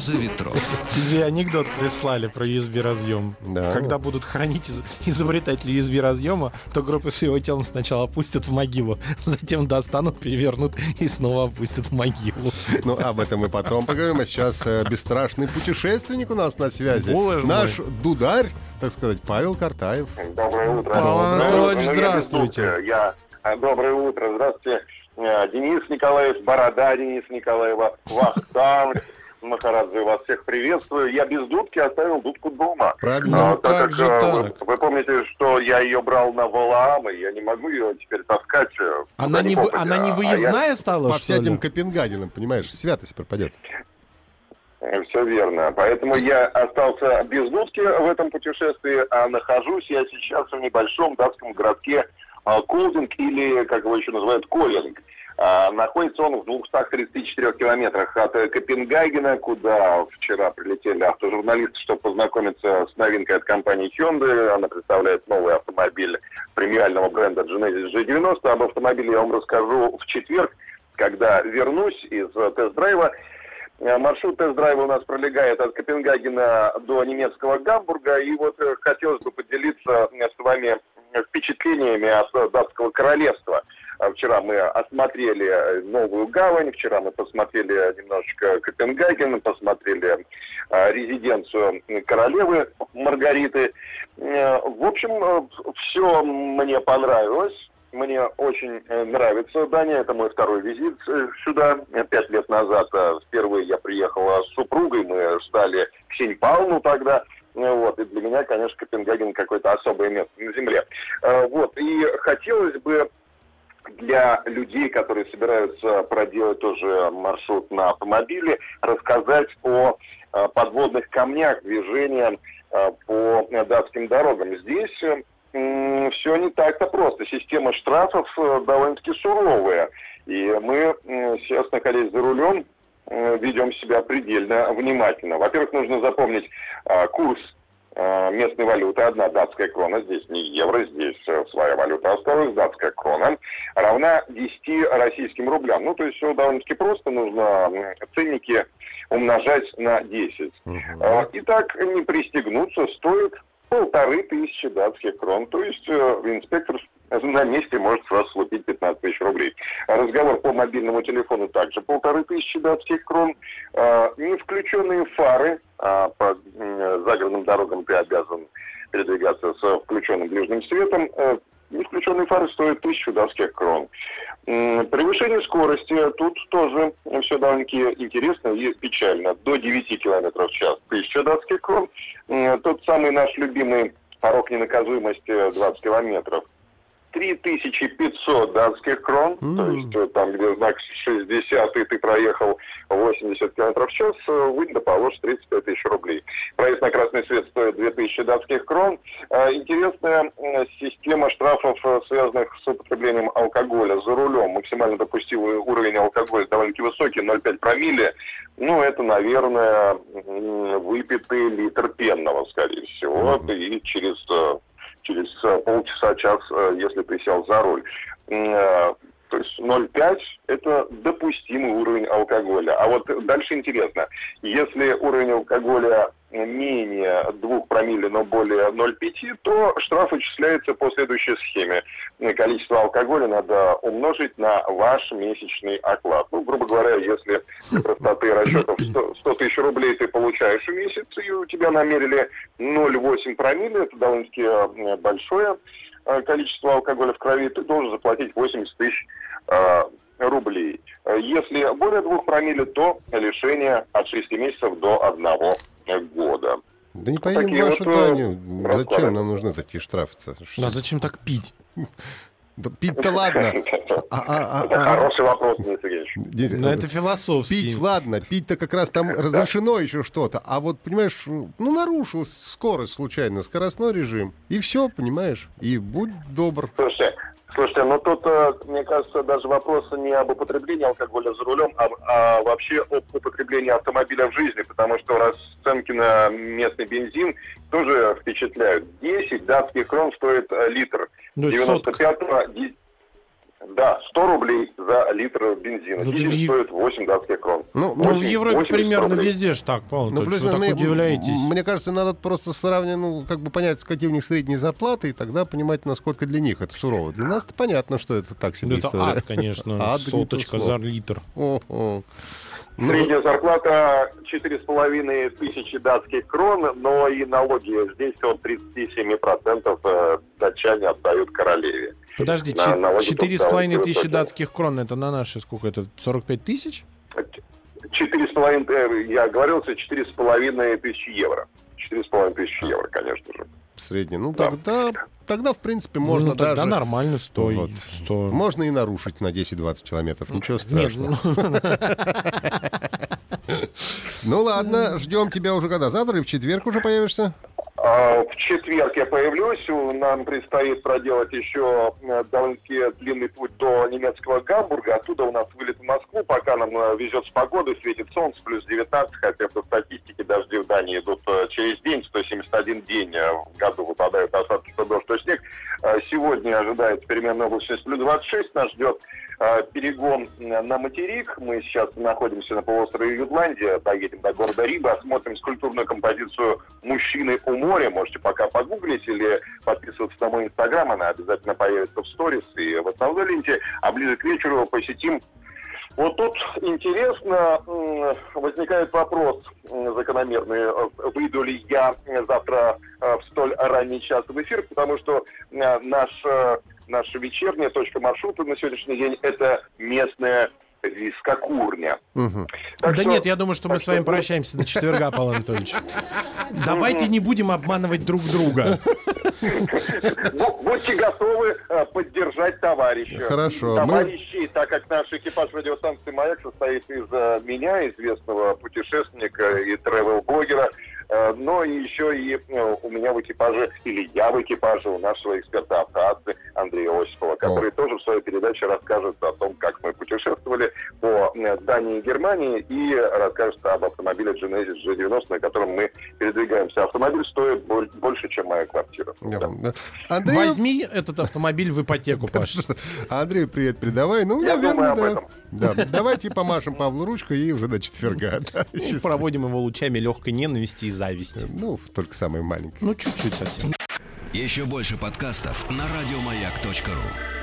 Роза ветров. Тебе анекдот прислали про USB разъем. Да. Когда будут хранить из- изобретатели USB разъема, то группу с его телом сначала опустят в могилу, затем достанут, перевернут и снова опустят в могилу. Ну, об этом мы потом поговорим. А сейчас э, бесстрашный путешественник у нас на связи. Боже Наш дударь, так сказать, Павел Картаев. Доброе утро. Павел Анатольевич, Ну, я здравствуйте. Я... а, Доброе утро. Здравствуйте. Э, Денис Николаев, Борода Денис Николаева, Вахтанг. Махарадзе, вас всех приветствую. Я без дудки оставил дудку дома. Правильно. А, так как же э, вы- так? Вы, помните, что я ее брал на Валаам, и я не могу ее теперь таскать. э, Она не, попадя. она не А я- выездная стала, По что ли? всяким Копенгагенам, понимаешь, святость пропадет. Все верно. Поэтому я остался без дудки в этом путешествии, а нахожусь я сейчас в небольшом датском городке Колдинг или, как его еще называют, Коллинг. А, Находится он в 234 километрах от э, Копенгагена, куда вчера прилетели автожурналисты, чтобы познакомиться с новинкой от компании Hyundai. Она представляет новый автомобиль премиального бренда Genesis G90. Об автомобиле я вам расскажу в четверг, когда вернусь из э, тест-драйва. Э, Маршрут тест-драйва у нас пролегает от Копенгагена до немецкого Гамбурга. И вот хотелось бы поделиться с вами впечатлениями от датского королевства. А Вчера мы осмотрели э, новую гавань, вчера мы посмотрели немножечко Копенгаген, посмотрели э, резиденцию королевы Маргариты. Э, В общем, все мне понравилось. Мне очень нравится Дания. Это мой второй визит сюда. Пять лет назад впервые я приехала с супругой. Мы ждали Ксень Павловну тогда. Вот. И для меня, конечно, Копенгаген какое-то особое место на земле. Э, Вот. И хотелось бы для людей, которые собираются проделать тоже маршрут на автомобиле, рассказать о э, подводных камнях движения э, по датским дорогам. Здесь все не так-то просто. Система штрафов довольно-таки суровая. И мы сейчас, находясь за рулем, ведем себя предельно внимательно. Во-первых, нужно запомнить э, курс э, местной валюты. Одна датская крона, здесь не евро, здесь э, своя валюта осталась, датская крона, равна 10 российским рублям. Ну, то есть все довольно-таки просто, нужно ценники умножать на 10. Э, Итак, не пристегнуться стоит полторы тысячи датских крон. То есть э, инспектор на месте может сразу слупить 15 тысяч рублей. Разговор по мобильному телефону также полторы тысячи датских крон. Э, Не включенные фары, а по м, загородным дорогам ты обязан передвигаться с включенным ближним светом. Не включенные фары стоят тысячу датских крон. Превышение скорости тут тоже все довольно-таки интересно и печально. До 9 км в час 1000 датских крон. Тот самый наш любимый порог ненаказуемости 20 километров. 3500 датских крон, то есть э, там, где знак 60, и ты проехал 80 км в час, э, вы положишь 35 тысяч рублей. Проезд на красный свет стоит 2000 датских крон. Э, Интересная система штрафов, э, связанных с употреблением алкоголя за рулем. Максимально допустимый уровень алкоголя довольно-таки высокий, 0,5 промилле. Ну, это, наверное, выпитый литр пенного, скорее всего. И через через э, полчаса-час, э, если ты сел за руль. Э, То есть 0,5 – это допустимый уровень алкоголя. А вот дальше интересно. Если уровень алкоголя менее 2 промилле, но более 0,5, то штраф вычисляется по следующей схеме. Количество алкоголя надо умножить на ваш месячный оклад. Ну, грубо говоря, если для простоты расчетов 100 100 тысяч рублей ты получаешь в месяц, и у тебя намерили 0,8 промилле, это довольно-таки э, большое э, количество алкоголя в крови, ты должен заплатить 80 тысяч э, рублей. Если более 2 промилле, то лишение от 6 месяцев до 1 года. Да не поймем такие вашу вот, э, Данию. расклады. Зачем нам нужны такие штрафы-то? Что- Ну, а зачем так пить? Да пить-то ладно. А- а- а- хороший вопрос, Денис Сергеевич. Де- Ну, это философский. Пить, ладно, пить-то как раз там разрешено еще что-то. А вот, понимаешь, ну, нарушил скорость случайно, скоростной режим. И все, понимаешь? И будь добр. Слушайте, Слушайте, ну тут, э, мне кажется, даже вопрос не об употреблении алкоголя за рулем, а, а вообще об употреблении автомобиля в жизни, потому что расценки на местный бензин тоже впечатляют. 10 датских крон стоит э, литр. Ну, и сотка. 95-го ди- да, 100 рублей за литр бензина. Ну, Дизель в- стоит 8 датских крон. Ну, Ну, в 80 Европе 80 примерно рублей. везде ж так, Павел Ну, плюс вы так мы- удивляетесь. Мне кажется, надо просто сравнить, ну, как бы понять, какие у них средние зарплаты, и тогда понимать, насколько для них это сурово. Для нас-то понятно, что это так себе Ну, это история. ад, конечно, Ад, соточка за литр. О, о. Ну, Средняя зарплата 4,5 тысячи датских крон, но и налоги здесь от 37% э, датчане отдают королеве. Подожди, На- налоги четыре с тут половиной ставят тысячи высокие. датских крон, это на наши сколько это? 45 тысяч? Четыре с половиной, э, я с половиной тысячи евро. Четыре с половиной тысячи евро, конечно же. средний. Ну, Да. тогда, тогда, в принципе, можно ну, тогда даже... нормально, 100. и Вот. 100. Можно и нарушить на 10-20 километров. Ничего страшного. ну, ладно, ждем тебя уже когда? Завтра или в четверг уже появишься? А, В четверг я появлюсь. Нам предстоит проделать еще э, довольно-таки длинный путь до немецкого Гамбурга. Оттуда у нас вылет в Москву. Пока нам э, везет с погодой, светит солнце, плюс 19, хотя по статистике дожди в Дании идут э, через день, 171 день в году выпадают осадки, то дождь, то снег. Э, Сегодня ожидается переменная облачность плюс 26. Нас ждет э, перегон на материк. Мы сейчас находимся на полуострове Ютландия, доедем до города Риба, осмотрим скульптурную композицию «Мужчины у моря». Можете пока погуглить или подписываться на мой инстаграм, она обязательно появится в сторис и в основной ленте. А ближе к вечеру посетим вот тут интересно, возникает вопрос закономерный, э, выйду ли я завтра э, в столь ранний час в эфир, потому что э, наш, э, наша вечерняя точка маршрута на сегодняшний день это местная вискокурня. Так да что- нет, я думаю, что мы с вами что- прощаемся до четверга, Павел Анатольевич. Давайте не будем обманывать друг друга. Ну, будьте готовы э, поддержать товарища. Хорошо, Товарищей, так как наш экипаж радиостанции «Маяк» состоит из э, меня, известного путешественника и тревел-блогера, но и еще и э, у меня в экипаже, или я в экипаже у нашего эксперта автоасты Андрея Осипова, который тоже в своей передаче расскажет о том, как мы путешествовали по э, Дании и Германии и расскажет об автомобиле Genesis G90, на котором мы передвигаемся. Автомобиль стоит боль- больше, чем моя квартира. Да. Андрей, Возьми этот автомобиль в ипотеку, Паш. Андрею привет передавай. Ну, Я наверное, думаю об да. этом. Да, давайте помашем Павлу ручкой и уже до четверга. Да, счастливо. проводим его лучами легкой ненависти и зависти. Ну, только самый маленький. Ну, чуть-чуть совсем. Еще больше подкастов на радиомаяк.ру.